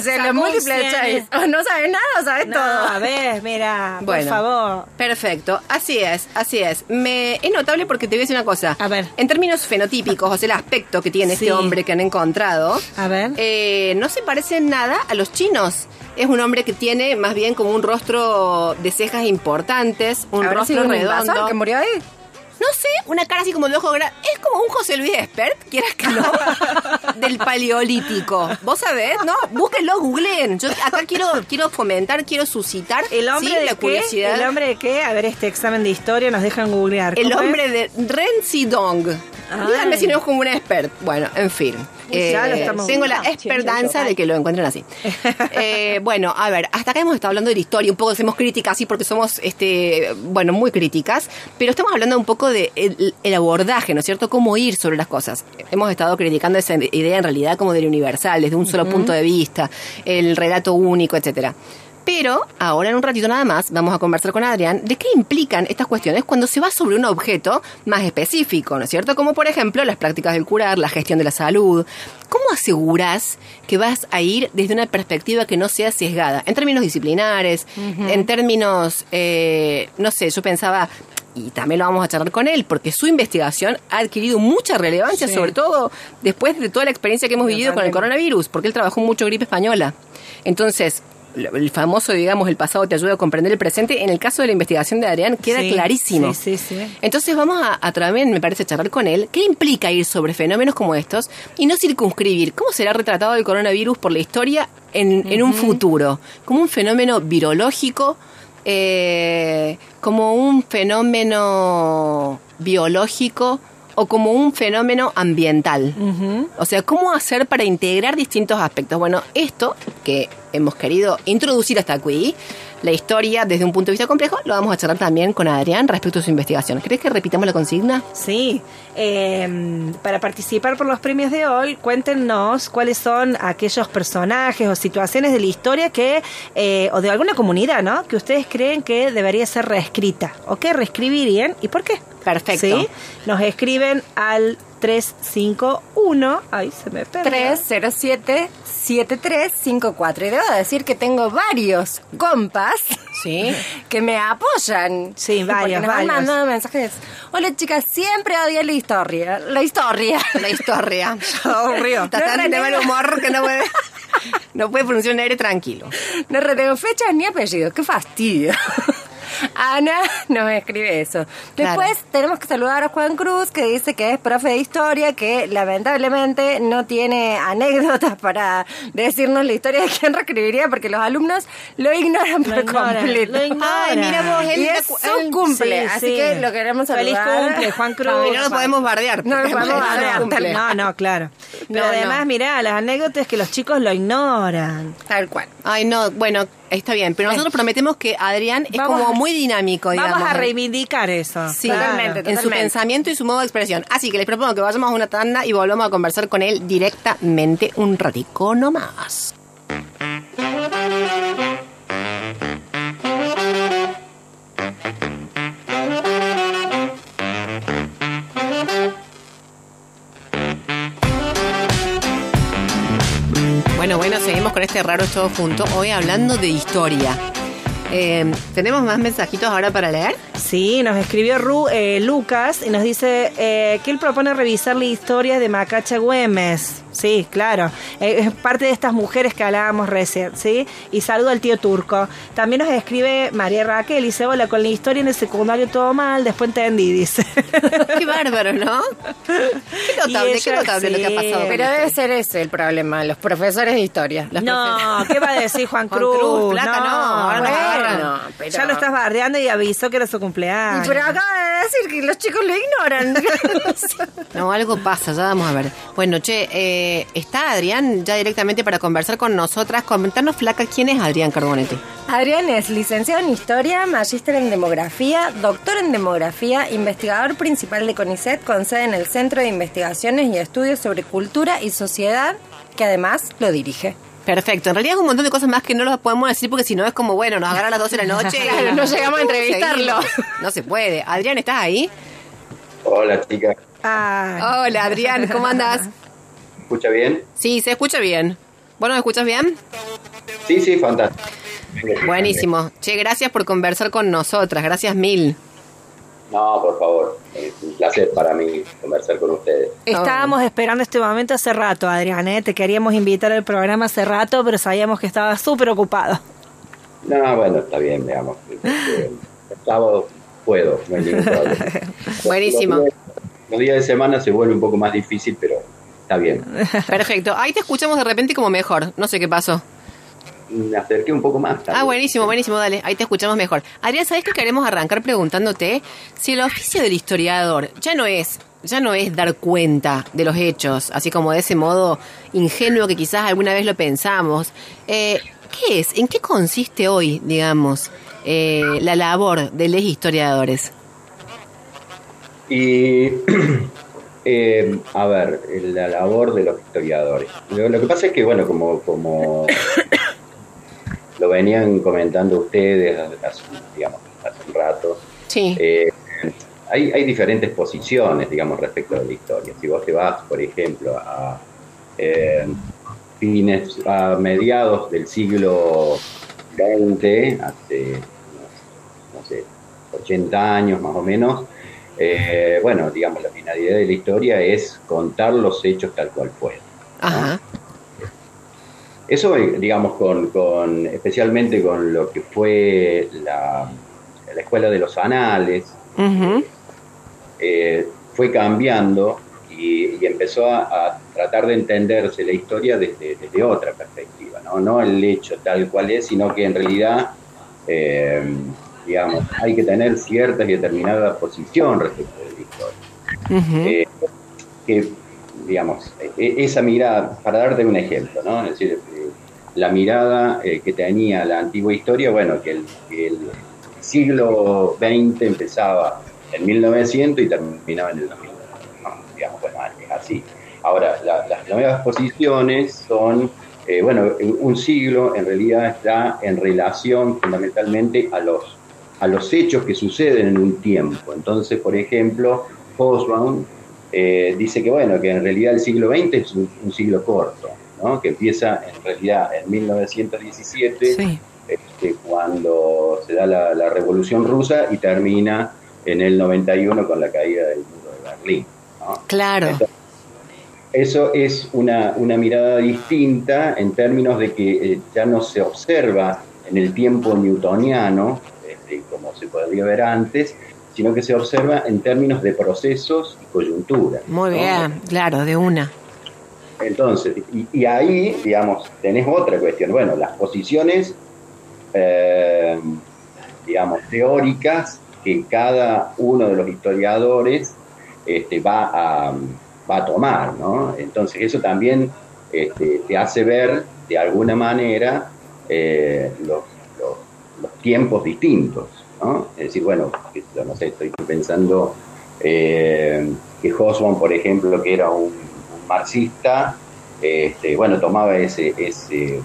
Sacó la un múltiple cien. choice. O no sabes nada o sabes todo. a ver, mira, Bueno, por favor. Perfecto, así es, así es. Me, es notable porque te voy a decir una cosa. A ver. En términos fenotípicos, o sea, el aspecto que tiene Sí. este hombre que han encontrado, A ver. eh, no se parece en nada a los chinos. Es un hombre que tiene más bien como un rostro de cejas importantes, un ¿Habrá sido rostro invasor redondo. que murió ahí? No sé, una cara así como de ojo grande. Es como un José Luis Espert, quieras que no, del paleolítico. ¿Vos sabés? No, búsquenlo, googleen. Yo acá quiero, quiero fomentar, quiero suscitar ¿El hombre sí, de la qué? curiosidad. ¿El hombre de qué? A ver, este examen de historia nos dejan googlear. El ¿Cómo hombre es? de Ren Sidong. Ay. Díganme si no es como un expert. Bueno, en fin. Eh, Ya lo estamos tengo la esperanza de que lo encuentren así. Eh, bueno, a ver, hasta acá hemos estado hablando de la historia, un poco hacemos críticas así porque somos, este, bueno, muy críticas, pero estamos hablando un poco de el, el abordaje, ¿no es cierto? Cómo ir sobre las cosas. Hemos estado criticando esa idea en realidad como del universal, desde un solo punto de vista, el relato único, etcétera. Pero ahora en un ratito nada más vamos a conversar con Adrián de qué implican estas cuestiones cuando se va sobre un objeto más específico, ¿no es cierto? Como por ejemplo las prácticas del curar, la gestión de la salud. ¿Cómo aseguras que vas a ir desde una perspectiva que no sea sesgada? En términos disciplinares, en términos, eh, no sé, yo pensaba, y también lo vamos a charlar con él, porque su investigación ha adquirido mucha relevancia, Sí. sobre todo después de toda la experiencia que hemos vivido con el coronavirus, porque él trabajó mucho gripe española. Entonces, el famoso, digamos, el pasado te ayuda a comprender el presente, en el caso de la investigación de Adrián queda Sí, clarísimo. sí, sí, sí. Entonces vamos a, a también, me parece, charlar con él, qué implica ir sobre fenómenos como estos y no circunscribir cómo será retratado el coronavirus por la historia en, en un futuro, como un fenómeno virológico, eh, como un fenómeno biológico o como un fenómeno ambiental. O sea, ¿cómo hacer para integrar distintos aspectos? Bueno, esto que hemos querido introducir hasta aquí, la historia desde un punto de vista complejo, lo vamos a charlar también con Adrián respecto a su investigación. ¿Crees que repitamos la consigna? Sí, eh, para participar por los premios de hoy, cuéntenos cuáles son aquellos personajes o situaciones de la historia que, eh, o de alguna comunidad, ¿no? Que ustedes creen que debería ser reescrita o que reescribirían y por qué. Perfecto. ¿Sí? Nos escriben al 351. Ay, se me perdió. 307-7354. Y debo decir que tengo varios compas Sí. que me apoyan. Sí, varios, Porque nos varios. mandado mensajes. Hola chicas, siempre odié la historia. La historia. La historia. Aburrido. Está tan de mal humor que no puede, no puede pronunciar un aire tranquilo. No retengo fechas ni apellidos. Qué fastidio. Ana nos escribe eso. Claro. Después tenemos que saludar a Juan Cruz, que dice que es profe de historia, que lamentablemente no tiene anécdotas para decirnos la historia de quién reescribiría, porque los alumnos lo ignoran por ignoran, completo. lo ignoran. Ay, mira vos, él y es su él- cumple, sí, así sí. que lo queremos Feliz saludar. cumple, Juan Cruz. Y no lo podemos bardear. No lo podemos bardear. cumple. No, no, claro. Pero No, además, no. mirá, las anécdotas es que los chicos lo ignoran. Tal cual. Ay, no, bueno, está bien. Pero nosotros prometemos que Adrián es Vamos como a- muy dinámico, digamos. Vamos a reivindicar eso. Sí, Totalmente, en su pensamiento y su modo de expresión. Así que les propongo que vayamos a una tanda y volvamos a conversar con él directamente un ratico nomás. Con este raro todo junto. Hoy hablando de historia. Eh, ¿Tenemos más mensajitos ahora para leer? Sí, nos escribió Ru- eh, Lucas y nos dice eh, que él propone revisar la historia de Macacha Güemes. Sí, claro. Eh, es parte de estas mujeres que hablábamos recién, ¿sí? Y saludo al tío turco. También nos escribe María Raquel y dice, hola, con la historia en el secundario todo mal, después entendí, dice. Qué bárbaro, ¿no? Qué notable, Y qué ella, notable lo que ha pasado. Pero debe ser ese el problema, los profesores de historia. Los No, ¿qué va a decir Juan Juan Cruz? Cruz, flaca, no, nos Bueno, pero- Ya lo estás bardeando y avisó que era su cumpleaños. Pero acaba de decir que los chicos lo ignoran. No, algo pasa, ya vamos a ver. Bueno, che, eh, está Adrián ya directamente para conversar con nosotras. Comentarnos, flaca, ¿quién es Adrián Carbonetti? Adrián es licenciado en Historia, magíster en Demografía, doctor en Demografía, investigador principal de CONICET con sede en el Centro de Investigaciones y Estudios sobre Cultura y Sociedad, que además lo dirige. Perfecto, en realidad es un montón de cosas más que no lo podemos decir porque si no es como, bueno, nos agarra a las 12 de la noche. y no llegamos a entrevistarlo. Seguimos. No se puede. Adrián, ¿estás ahí? Hola, chicas. Ah, Hola, Adrián, ¿cómo andás? ¿Me escucha bien? Sí, se escucha bien. ¿Vos nos escuchas bien? Sí, sí, fantástico. Buenísimo. Che, gracias por conversar con nosotras. Gracias mil. No, por favor. Es un placer para mí conversar con ustedes. estábamos esperando este momento hace rato, Adrián, ¿eh? Te queríamos invitar al programa hace rato, pero sabíamos que estabas súper ocupado. No, bueno, está bien, veamos. El sábado puedo, no hay ningún problema. Buenísimo. Los días, los días de semana se vuelve un poco más difícil, pero está bien. Perfecto. Ahí te escuchamos de repente como mejor. No sé qué pasó. Me acerqué un poco más. Ah, buenísimo, buenísimo, dale. Ahí te escuchamos mejor. Adrián, ¿sabes que queremos arrancar preguntándote si el oficio del historiador ya no es, ya no es dar cuenta de los hechos, así como de ese modo ingenuo que quizás alguna vez lo pensamos? Eh, ¿Qué es? ¿En qué consiste hoy, digamos, eh, la labor de los historiadores? Y, eh, a ver, la labor de los historiadores. Lo, lo que pasa es que, bueno, como, como lo venían comentando ustedes hace, digamos, hace un rato, Sí. eh, hay, hay diferentes posiciones, digamos, respecto de la historia. Si vos te vas, por ejemplo, a eh, fines, a mediados del siglo XX, hace, no sé, 80 años más o menos, eh, bueno, digamos, la finalidad de la historia es contar los hechos tal cual fueron. Ajá. Eso, digamos, con, con especialmente con lo que fue la, la escuela de los anales, eh, fue cambiando y, y empezó a, a tratar de entenderse la historia desde, desde otra perspectiva, ¿no? no el hecho tal cual es, sino que en realidad, eh, digamos, hay que tener cierta y determinada posición respecto de la historia. Eh, que, digamos, e- esa mirada, para darte un ejemplo, ¿no? Es decir, eh, la mirada eh, que tenía la antigua historia, bueno, que el, que el siglo XX empezaba en 1900 y terminaba en el 2000, ¿no? digamos, bueno, es así. Ahora, la- las nuevas posiciones son, eh, bueno, un siglo en realidad está en relación fundamentalmente a los, a los hechos que suceden en un tiempo. Entonces, por ejemplo, Hobsbawm eh, dice que bueno, que en realidad el siglo XX es un, un siglo corto, ¿no? que empieza en realidad en 1917, Sí. este, cuando se da la, la revolución rusa y termina en el 91 con la caída del muro de Berlín. ¿no? Claro. Entonces, eso es una, una mirada distinta en términos de que eh, ya no se observa en el tiempo newtoniano, este, como se podría ver antes, sino que se observa en términos de procesos y coyunturas. Muy ¿no? bien, claro, de una. Entonces, y, y ahí, digamos, tenés otra cuestión. Bueno, las posiciones, eh, digamos, teóricas que cada uno de los historiadores este, va, a, va a tomar, ¿no? Entonces, eso también este, te hace ver, de alguna manera, eh, los tiempos distintos, ¿no? Es decir, bueno, yo no sé, estoy pensando eh, que Hobsbawm, por ejemplo, que era un, un marxista, este, bueno, tomaba ese, ese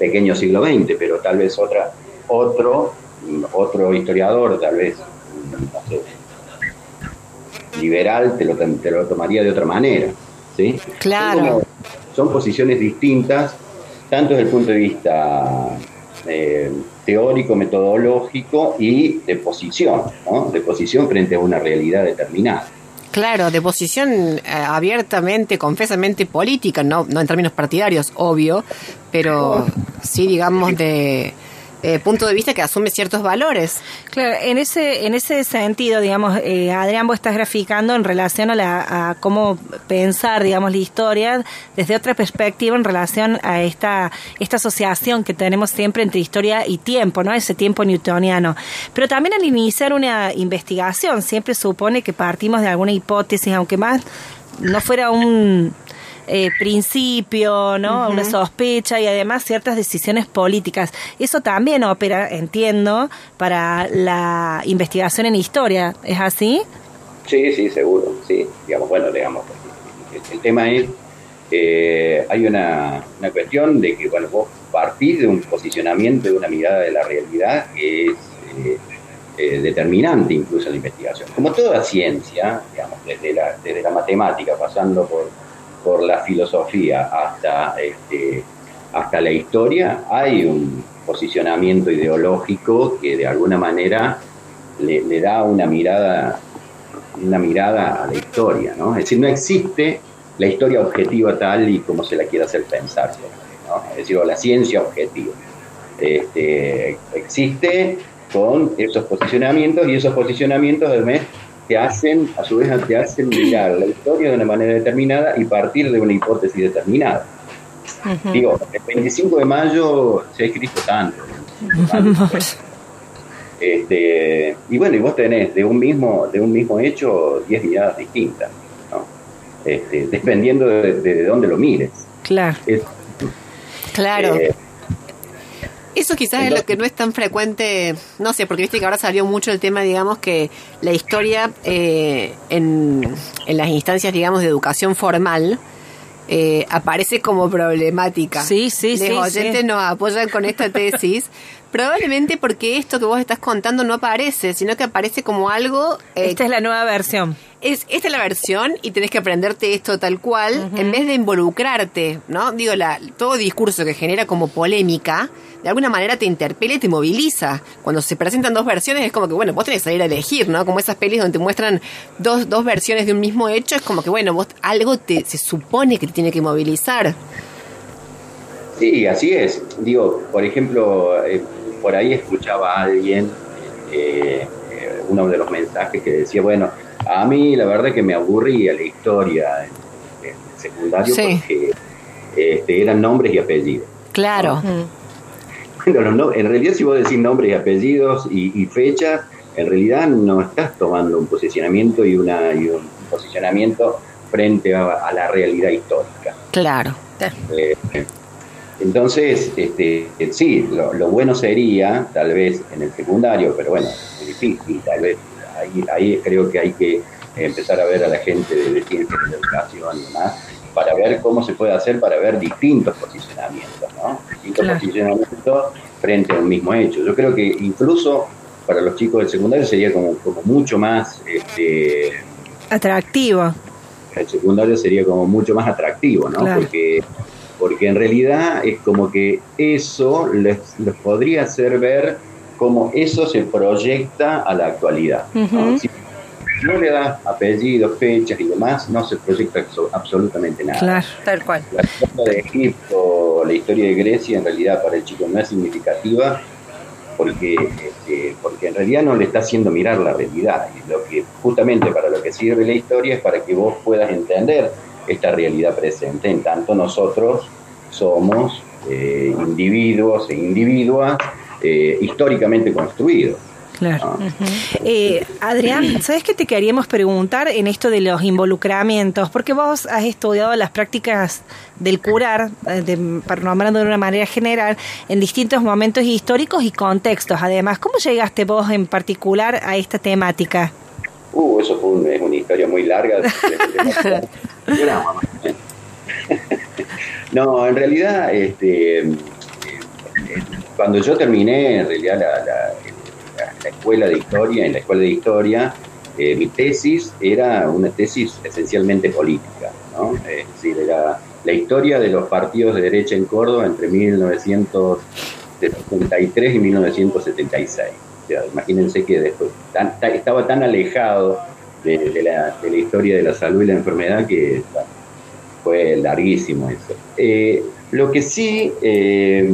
pequeño siglo XX, pero tal vez otra, otro, otro historiador, tal vez, no sé, liberal, te lo, te lo tomaría de otra manera, ¿sí? Claro. Son, como- son posiciones distintas, tanto desde el punto de vista eh, teórico, metodológico y de posición, ¿no? De posición frente a una realidad determinada. Claro, de posición eh, abiertamente, confesamente política, no, no en términos partidarios, obvio, pero sí, digamos, de eh, punto de vista que asume ciertos valores. Claro, en ese, en ese sentido, digamos, eh, Adrián, vos estás graficando en relación a, la, a cómo pensar, digamos, la historia desde otra perspectiva en relación a esta, esta asociación que tenemos siempre entre historia y tiempo, ¿no? Ese tiempo newtoniano. Pero también al iniciar una investigación siempre supone que partimos de alguna hipótesis, aunque más no fuera un eh, principio, ¿no? Una sospecha y además ciertas decisiones políticas. Eso también opera, entiendo, para la investigación en historia. ¿Es así? Sí, sí, seguro. Sí, digamos, bueno, digamos, el, tema es eh, hay una, una, cuestión de que bueno, vos partís de un posicionamiento, de una mirada de la realidad que es eh, eh, determinante incluso en la investigación. Como toda ciencia, digamos, desde la, desde la matemática, pasando por por la filosofía hasta, este, hasta la historia, hay un posicionamiento ideológico que de alguna manera le, da una mirada, una mirada a la historia, ¿no? Es decir, no existe la historia objetiva tal y como se la quiere hacer pensar, ¿no? Es decir, la ciencia objetiva. Este, existe con esos posicionamientos y esos posicionamientos además te hacen, a su vez, te hacen mirar la historia de una manera determinada y partir de una hipótesis determinada. Digo, el 25 de mayo se ha escrito tanto. Este, y bueno, y vos tenés de un mismo, de un mismo hecho 10 miradas distintas, ¿no? este, dependiendo de, dónde lo mires. Claro. claro. Eh, eso quizás es lo que no es tan frecuente, no sé, porque viste que ahora salió mucho el tema, digamos, que la historia eh, en, en, las instancias, digamos, de educación formal eh, aparece como problemática. Sí, sí, sí. Los oyentes nos apoyan con esta tesis, probablemente porque esto que vos estás contando no aparece, sino que aparece como algo... Eh, esta es la nueva versión es, esta es la versión y tenés que aprenderte esto tal cual, en vez de involucrarte, ¿no? Digo, la, todo discurso que genera como polémica, de alguna manera te interpela y te moviliza. Cuando se presentan dos versiones es como que, bueno, vos tenés que salir a elegir, ¿no? Como esas pelis donde te muestran dos, dos versiones de un mismo hecho, es como que, bueno, vos algo te, se supone que te tiene que movilizar. Sí, así es. Digo, por ejemplo, eh, por ahí escuchaba a alguien eh, uno de los mensajes que decía, bueno, a mí la verdad que me aburría la historia en, el secundario porque este, eran nombres y apellidos. Claro. Bueno, en realidad si vos decís nombres y apellidos y, fechas, en realidad no estás tomando un posicionamiento y, una, un posicionamiento frente a, la realidad histórica. Claro. Eh, entonces, este, sí, lo, lo, bueno sería, tal vez en el secundario, pero bueno, es difícil, tal vez ahí, creo que hay que empezar a ver a la gente de, ciencia de educación y demás, para ver cómo se puede hacer para ver distintos posicionamientos, ¿no? Distintos posicionamientos frente a un mismo hecho. Yo creo que incluso para los chicos del secundario sería como, como mucho más... Este, atractivo. El secundario sería como mucho más atractivo, ¿no? Porque, porque en realidad es como que eso les, les podría hacer ver cómo eso se proyecta a la actualidad. No le das apellidos, fechas y demás, no se proyecta absolutamente nada. Claro, tal cual. La historia de Egipto, la historia de Grecia, en realidad para el chico no es significativa porque, este, porque en realidad no le está haciendo mirar la realidad. Y lo que justamente para lo que sirve la historia es para que vos puedas entender esta realidad presente, en tanto nosotros somos eh, individuos e individuas eh, históricamente construido. Claro. Ah. Eh, Adrián, ¿sabes qué te queríamos preguntar en esto de los involucramientos? Porque vos has estudiado las prácticas del curar, eh, de, para nombrando de una manera general, en distintos momentos históricos y contextos. Además, ¿cómo llegaste vos en particular a esta temática? Uh, eso fue es una historia muy larga. no, en realidad, este cuando yo terminé en realidad la, escuela de historia, en la escuela de historia, eh, mi tesis era una tesis esencialmente política, ¿no? Es decir, era la historia de los partidos de derecha en Córdoba entre 1973 y 1976. imagínense que después estaba tan alejado de, la, de, la, historia de la salud y la enfermedad, que fue larguísimo eso. Eh, lo que sí, eh,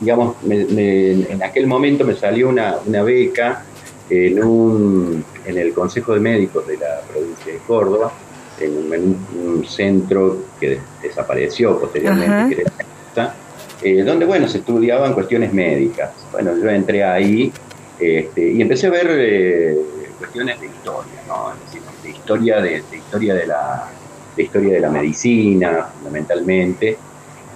digamos, en aquel momento me salió una, una beca en, un, en el Consejo de Médicos de la provincia de Córdoba, en un, centro que desapareció posteriormente, eh, donde, bueno, se estudiaban cuestiones médicas. Bueno, yo entré ahí este, y empecé a ver eh, cuestiones de historia, ¿no? de historia de, historia de la de historia de la medicina, fundamentalmente.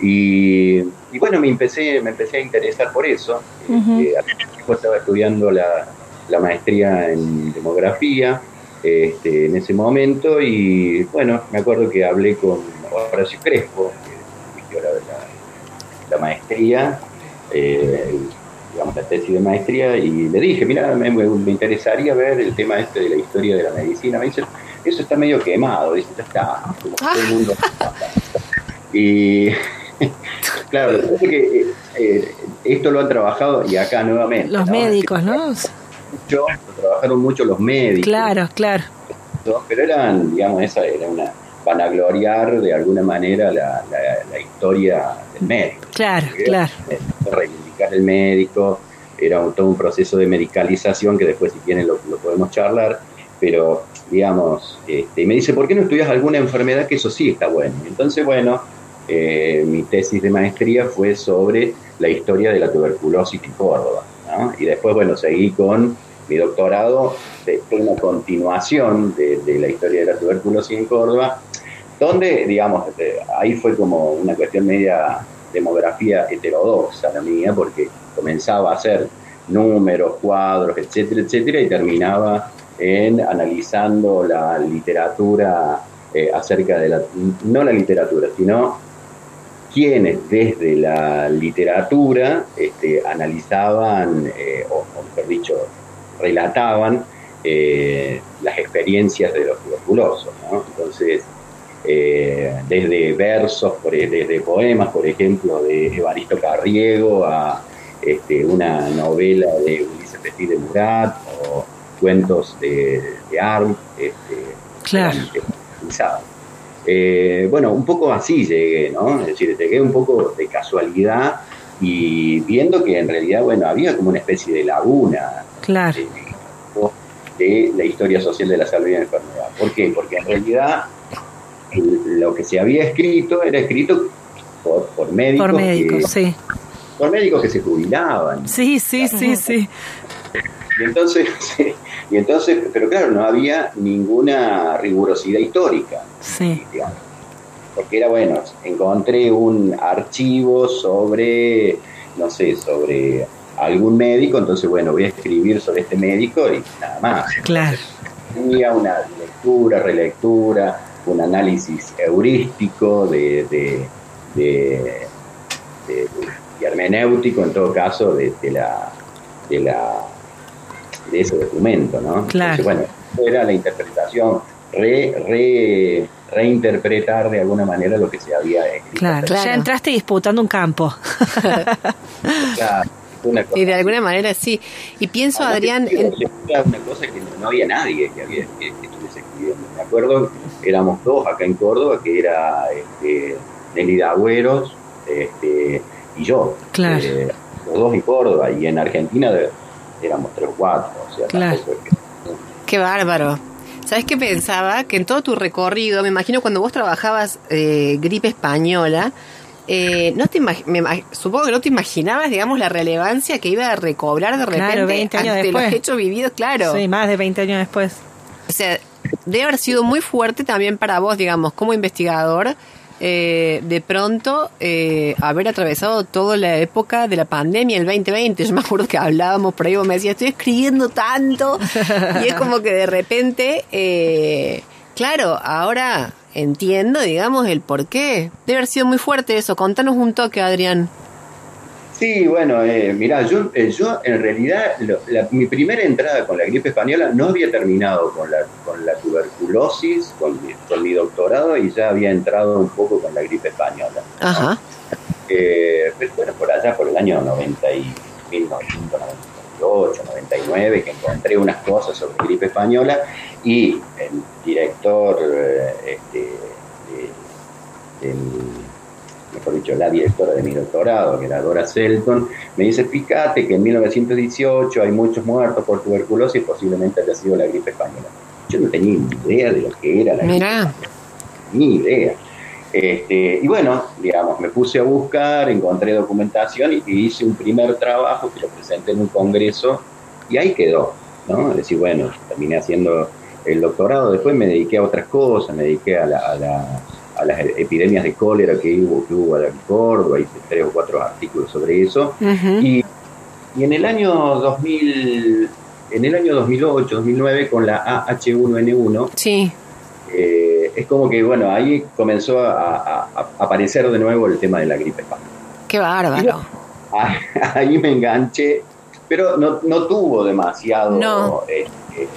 Y, bueno, me empecé, me empecé a interesar por eso. Uh estaba estudiando la, la maestría en demografía este, en ese momento y bueno, me acuerdo que hablé con Horacio Crespo, que la, la maestría, eh, digamos la tesis de maestría, y le dije, mira, me, interesaría ver el tema este de la historia de la medicina. Me dice, eso está medio quemado, dice, ya está, como todo el mundo. y claro, que eh, esto lo han trabajado y acá nuevamente. Los médicos, ¿no? mucho, trabajaron mucho los médicos. Claro, claro. Pero eran, digamos, esa era una vanagloriar de alguna manera la, la, historia del médico. Claro, claro. Reivindicar el médico, era todo un proceso de medicalización que después si quieren lo, podemos charlar, pero digamos, este, me dice, ¿por qué no estudias alguna enfermedad que eso sí está bueno? Entonces, bueno, eh, mi tesis de maestría fue sobre la historia de la tuberculosis en Córdoba. Y después, bueno, seguí con mi doctorado, de una continuación de, la historia de la tuberculosis en Córdoba, donde, digamos, este, ahí fue como una cuestión media demografía heterodoxa la mía, porque comenzaba a hacer números, cuadros, etcétera, etcétera, y terminaba en analizando la literatura eh, acerca de la, no la literatura, sino quienes desde la literatura este, analizaban, eh, o, mejor dicho, relataban eh, las experiencias de los tuberculosos. Entonces, eh, desde versos, desde poemas, por ejemplo, de Evaristo Carriego, a este, una novela de Ulises Petit de Murat, o cuentos de, de Arm, este, claro. Eh, bueno, un poco así llegué, ¿no? Es decir, llegué un poco de casualidad y viendo que en realidad, bueno, había como una especie de laguna claro. de, la historia social de la salud y la enfermedad. ¿Por qué? Porque en realidad lo que se había escrito era escrito por, por médicos. Por médicos, sí. Por médicos que se jubilaban. Sí, sí, sí, sí. Y entonces, y entonces, pero claro, no había ninguna rigurosidad histórica. Sí. Porque era bueno, encontré un archivo sobre, no sé, sobre algún médico, entonces bueno, voy a escribir sobre este médico y nada más. Claro. Tenía una lectura, relectura, un análisis heurístico de, de, de, de, hermenéutico en todo caso de, la de la de ese documento, ¿no? Claro. bueno, era la interpretación, re, reinterpretar de alguna manera lo que se había escrito. Claro, ya entraste disputando un campo. claro. y de alguna manera sí. Y pienso, Adrián. Era una cosa que no había nadie que, había, que, estuviese escribiendo. Me acuerdo, éramos dos acá en Córdoba, que era este, Nelly Agüeros este, y yo. Claro. Eh, los dos en Córdoba. Y en Argentina éramos tres o cuatro. O sea, claro. Qué bárbaro. ¿Sabes qué pensaba? Que en todo tu recorrido, me imagino cuando vos trabajabas eh, gripe española, eh, no te me, supongo que no te imaginabas, digamos, la relevancia que iba a recobrar de repente claro, 20 años ante los hechos vividos, claro. Sí, más de 20 años después. O sea, debe haber sido muy fuerte también para vos, digamos, como investigador, eh, de pronto eh, haber atravesado toda la época de la pandemia, el 2020. Yo me acuerdo que hablábamos por ahí, vos me decías, estoy escribiendo tanto, y es como que de repente, eh, claro, ahora entiendo, digamos, el por qué. Debe haber sido muy fuerte eso. Contanos un toque, Adrián. Sí, bueno, eh, mirá, yo, eh, yo en realidad, mi primera entrada con la gripe española no había terminado con la, con la tuberculosis, con mi, con mi doctorado, y ya había entrado un poco con la gripe española. Ajá. Eh, pero bueno, por allá, por el año 90 y 1994. 98, 99, que encontré unas cosas sobre gripe española y el director, eh, este, mejor dicho, la directora de mi doctorado, que era Dora Selton, me dice, fíjate que en 1918 hay muchos muertos por tuberculosis, posiblemente haya sido la gripe española. Yo no tenía ni idea de lo que era la gripe española. Ni idea. Este, y bueno, digamos, me puse a buscar, encontré documentación y, hice un primer trabajo que lo presenté en un congreso y ahí quedó, ¿no? Es decir, bueno, terminé haciendo el doctorado, después me dediqué a otras cosas, me dediqué a, las epidemias de cólera que hubo, que hubo en Córdoba, hice tres o cuatro artículos sobre eso. y, y, en el año 2000, en el año 2008, 2009, con la AH1N1, sí. Eh, es como que, bueno, ahí comenzó a, aparecer de nuevo el tema de la gripe. Qué bárbaro. ahí me enganché, pero no, tuvo demasiado... Este,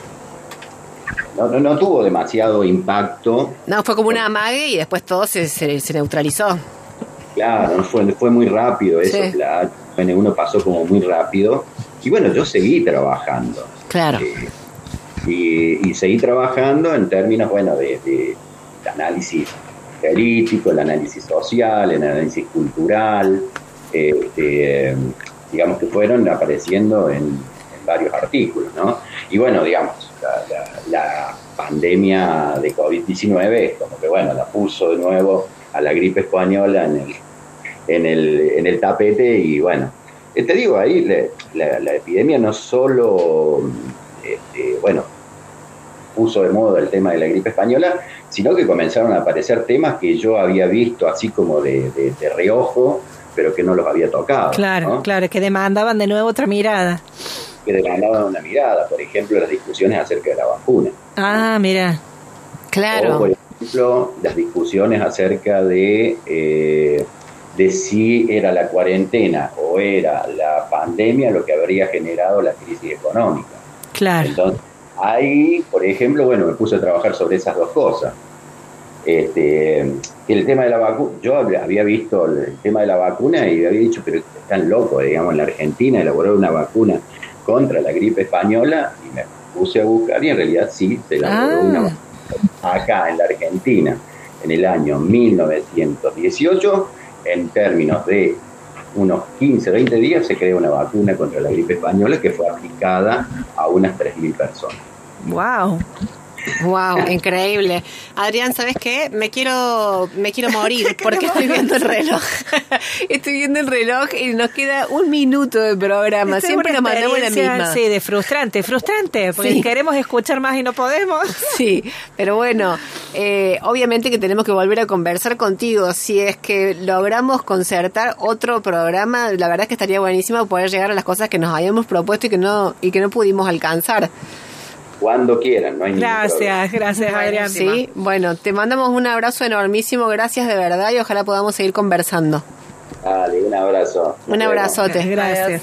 no. no, tuvo demasiado impacto. No, fue como una amague y después todo se, se, neutralizó. Claro, fue, fue muy rápido eso. La N1 pasó como muy rápido. Y bueno, yo seguí trabajando. Claro. Eh, y, seguí trabajando en términos, bueno, de el análisis político, el análisis social, el análisis cultural, este, digamos que fueron apareciendo en, varios artículos, ¿no? Y bueno, digamos, la, pandemia de COVID-19 como que, bueno, la puso de nuevo a la gripe española en el, en el, en el tapete y bueno, eh, te digo, ahí la, la epidemia no solo, este, bueno, puso de moda el tema de la gripe española, sino que comenzaron a aparecer temas que yo había visto así como de, reojo, pero que no los había tocado. Claro, claro, que demandaban de nuevo otra mirada. Que demandaban una mirada, por ejemplo, las discusiones acerca de la vacuna. Ah, mira, claro. O, por ejemplo, las discusiones acerca de, eh, de si era la cuarentena o era la pandemia lo que habría generado la crisis económica. Claro. Entonces, Ahí, por ejemplo, bueno, me puse a trabajar sobre esas dos cosas. Este, el tema de la vacuna, yo había visto el tema de la vacuna y había dicho, pero están locos, digamos, en la Argentina elaborar una vacuna contra la gripe española y me puse a buscar y en realidad sí se elaboró una vacuna acá en la Argentina en el año 1918 en términos de unos 15, 20 días se creó una vacuna contra la gripe española que fue aplicada a unas 3.000 personas. Wow. Wow, increíble. Adrián, ¿sabes qué? Me quiero, me quiero morir porque estoy viendo el reloj. estoy viendo el reloj y nos queda un minuto de programa. Siempre nos mandamos la misma. Sí, de frustrante, frustrante, porque queremos escuchar más y no podemos. sí, pero bueno, eh, obviamente que tenemos que volver a conversar contigo. Si es que logramos concertar otro programa, la verdad es que estaría buenísimo poder llegar a las cosas que nos habíamos propuesto y que no, y que no pudimos alcanzar cuando quieran, no hay Gracias, gracias Adrián. Sí, bueno, te mandamos un abrazo enormísimo, gracias de verdad y ojalá podamos seguir conversando. Dale, un abrazo. un abrazote. Gracias.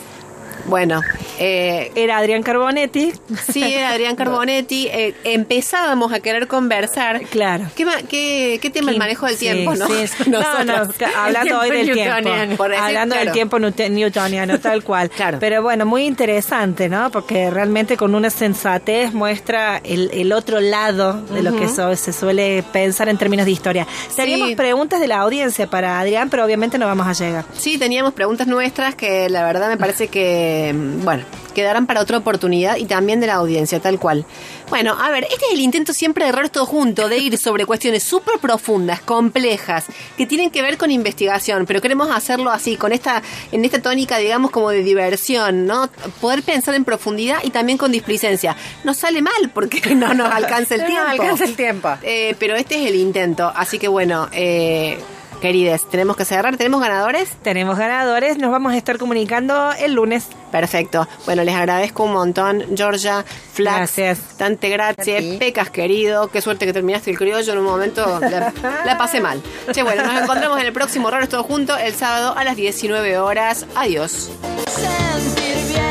Bueno, eh, era Adrián Carbonetti. Sí, era Adrián Carbonetti. Eh, empezábamos a querer conversar. Claro. ¿Qué, qué, tema el manejo del tiempo, no? no, no, hablando hoy del tiempo. hablando del tiempo newtoniano, tal cual. Claro. Pero bueno, muy interesante, ¿no? Porque realmente con una sensatez muestra el, el otro lado de lo que se suele pensar en términos de historia. Teníamos preguntas de la audiencia para Adrián, pero obviamente no vamos a llegar. Sí, teníamos preguntas nuestras que la verdad me parece que, bueno, quedarán para otra oportunidad y también de la audiencia, tal cual. Bueno, a ver, este es el intento siempre de error todo junto, de ir sobre cuestiones súper profundas, complejas, que tienen que ver con investigación, pero queremos hacerlo así, con esta, en esta tónica, digamos, como de diversión, ¿no? Poder pensar en profundidad y también con displicencia. Nos sale mal porque no nos alcanza el tiempo. No alcanza el tiempo. Eh, pero este es el intento, así que bueno, eh, Querides, tenemos que cerrar. ¿Tenemos ganadores? Tenemos ganadores. Nos vamos a estar comunicando el lunes. Perfecto. Bueno, les agradezco un montón, Georgia, Flax. Gracias. Tante gracias. Pecas, querido. Qué suerte que terminaste el criollo en un momento. La, pasé mal. Che, bueno, nos encontramos en el próximo Raros Todos Juntos el sábado a las 19 horas. Adiós. Sentir bien,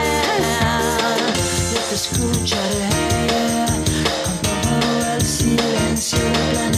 escucharé, el silencio